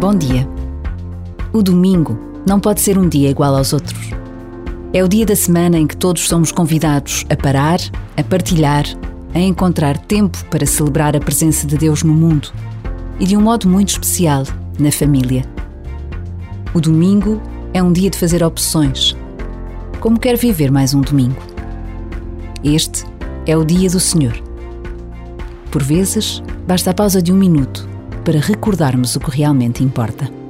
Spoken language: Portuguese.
Bom dia. O domingo não pode ser um dia igual aos outros. É o dia da semana em que todos somos convidados a parar, a partilhar, a encontrar tempo para celebrar a presença de Deus no mundo e de um modo muito especial na família. O domingo é um dia de fazer opções. Como quer viver mais um domingo? Este é o dia do Senhor. Por vezes, basta a pausa de um minuto para recordarmos o que realmente importa.